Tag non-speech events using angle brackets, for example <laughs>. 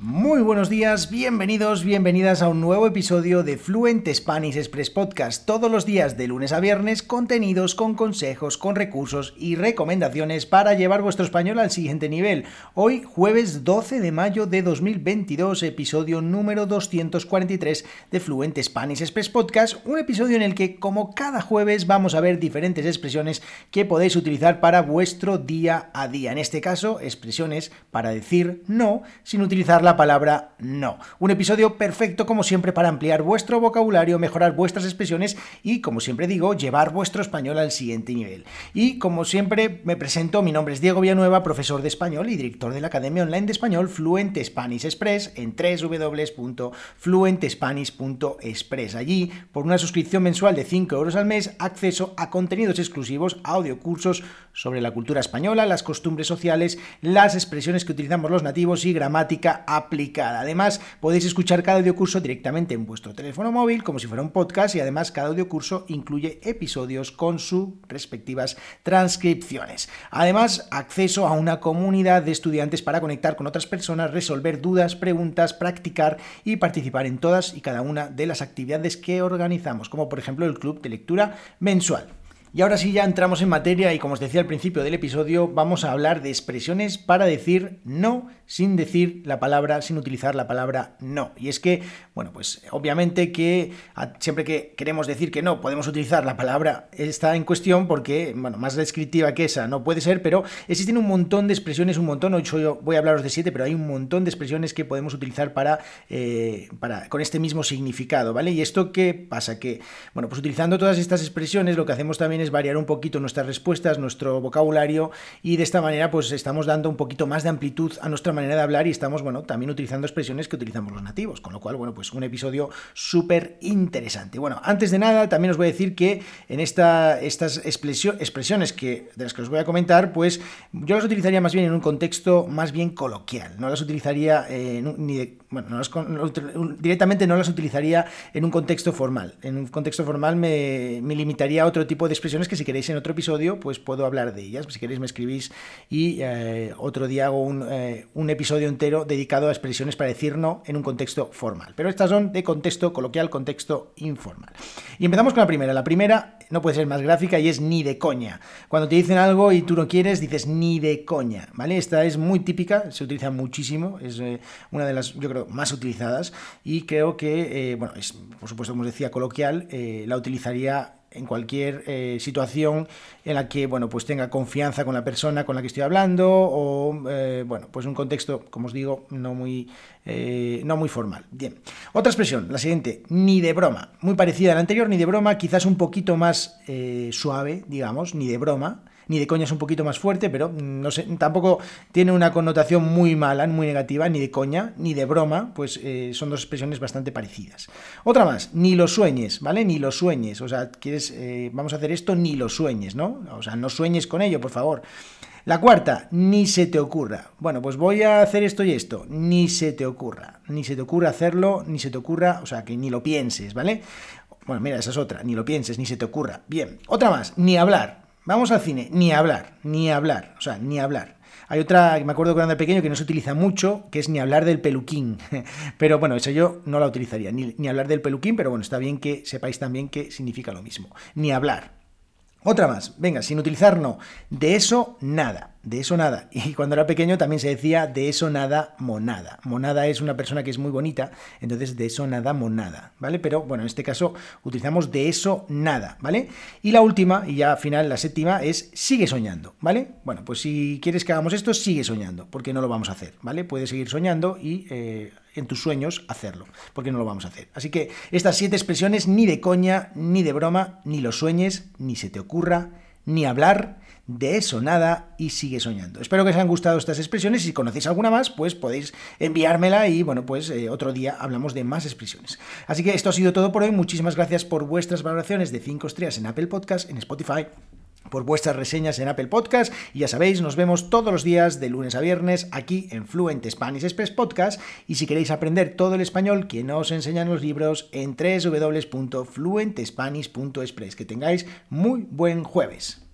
Muy buenos días, bienvenidos, bienvenidas a un nuevo episodio de Fluent Spanish Express Podcast. Todos los días de lunes a viernes, contenidos con consejos, con recursos y recomendaciones para llevar vuestro español al siguiente nivel. Hoy, jueves 12 de mayo de 2022, episodio número 243 de Fluent Spanish Express Podcast, un episodio en el que, como cada jueves, vamos a ver diferentes expresiones que podéis utilizar para vuestro día a día. En este caso, expresiones para decir no sin utilizar la palabra no. Un episodio perfecto como siempre para ampliar vuestro vocabulario, mejorar vuestras expresiones y como siempre digo, llevar vuestro español al siguiente nivel. Y como siempre me presento, mi nombre es Diego Villanueva, profesor de español y director de la Academia Online de Español Fluent Spanish Express en www.fluentespanish.express. Allí, por una suscripción mensual de 5 euros al mes, acceso a contenidos exclusivos, audiocursos sobre la cultura española, las costumbres sociales, las expresiones que utilizamos los nativos y gramática aplicada. Además, podéis escuchar cada audiocurso directamente en vuestro teléfono móvil, como si fuera un podcast, y además cada audiocurso incluye episodios con sus respectivas transcripciones. Además, acceso a una comunidad de estudiantes para conectar con otras personas, resolver dudas, preguntas, practicar y participar en todas y cada una de las actividades que organizamos, como por ejemplo el club de lectura mensual. Y ahora sí ya entramos en materia y como os decía al principio del episodio, vamos a hablar de expresiones para decir no sin decir la palabra, sin utilizar la palabra no. Y es que, bueno, pues obviamente que siempre que queremos decir que no, podemos utilizar la palabra está en cuestión porque, bueno, más descriptiva que esa no puede ser, pero existen un montón de expresiones, un montón, hoy yo voy a hablaros de siete, pero hay un montón de expresiones que podemos utilizar para, eh, para, con este mismo significado, ¿vale? Y esto qué pasa, que, bueno, pues utilizando todas estas expresiones lo que hacemos también es variar un poquito nuestras respuestas, nuestro vocabulario y de esta manera pues estamos dando un poquito más de amplitud a nuestra manera de hablar y estamos, bueno, también utilizando expresiones que utilizamos los nativos, con lo cual, bueno, pues un episodio súper interesante. Bueno, antes de nada también os voy a decir que en esta, estas expresiones que, de las que os voy a comentar, pues yo las utilizaría más bien en un contexto más bien coloquial, no las utilizaría ni bueno, directamente no las utilizaría en un contexto formal. En un contexto formal me, me limitaría a otro tipo de expresiones que si queréis en otro episodio, pues puedo hablar de ellas. Si queréis me escribís y eh, otro día hago un, eh, un, episodio entero dedicado a expresiones para decir no en un contexto formal. Pero estas son de contexto coloquial, contexto informal. Y empezamos con la primera. La primera no puede ser más gráfica y es ni de coña. Cuando te dicen algo y tú no quieres, dices ni de coña. ¿Vale? Esta es muy típica, se utiliza muchísimo, es eh, una de las, yo creo, más utilizadas y creo que, bueno, es, por supuesto, como os decía, coloquial, la utilizaría en cualquier eh, situación en la que bueno pues tenga confianza con la persona con la que estoy hablando o eh, bueno pues un contexto como os digo no muy eh, no muy formal. Bien otra expresión la siguiente ni de broma. Muy parecida a la anterior ni de broma quizás un poquito más suave digamos ni de broma ni de coña es un poquito más fuerte, pero no sé, tampoco tiene una connotación muy mala, muy negativa, ni de coña, ni de broma, pues eh, son dos expresiones bastante parecidas. Otra más, ni lo sueñes, ¿vale? Ni lo sueñes, o sea, quieres, eh, vamos a hacer esto, ni lo sueñes, ¿no? O sea, no sueñes con ello, por favor. La cuarta, ni se te ocurra. Bueno, pues voy a hacer esto y esto. Ni se te ocurra. Ni se te ocurra hacerlo, ni se te ocurra, o sea, que ni lo pienses, ¿vale? Bueno, mira, esa es otra. Ni lo pienses, ni se te ocurra. Bien. Otra más, ni hablar. Vamos al cine, ni hablar, ni hablar, o sea, ni hablar. Hay otra, me acuerdo cuando era pequeño, que no se utiliza mucho, que es ni hablar del peluquín. <laughs> Pero bueno, eso yo no la utilizaría, ni, ni hablar del peluquín, pero bueno, está bien que sepáis también que significa lo mismo. Ni hablar. Otra más, venga, sin utilizar no. De eso nada de eso nada. <laughs> Y cuando era pequeño también se decía de eso nada monada. Monada es una persona que es muy bonita, entonces de eso nada monada, ¿vale? Pero bueno, en este caso utilizamos de eso nada, ¿vale? Y la última, y ya al final la séptima, es sigue soñando, ¿vale? Bueno, pues si quieres que hagamos esto, sigue soñando, porque no lo vamos a hacer, ¿vale? Puedes seguir soñando y eh, en tus sueños hacerlo, porque no lo vamos a hacer. Así que estas siete expresiones ni de coña, ni de broma, ni lo sueñes, ni se te ocurra, ni hablar, de eso nada y sigue soñando. Espero que os hayan gustado estas expresiones. Si conocéis alguna más, pues podéis enviármela y bueno, pues eh, otro día hablamos de más expresiones. Así que esto ha sido todo por hoy. Muchísimas gracias por vuestras valoraciones de 5 estrellas en Apple Podcast, en Spotify por vuestras reseñas en Apple Podcast y ya sabéis, nos vemos todos los días de lunes a viernes aquí en Fluent Spanish Express Podcast y si queréis aprender todo el español que no os enseñan los libros en www.fluentespanish.express. Que tengáis muy buen jueves.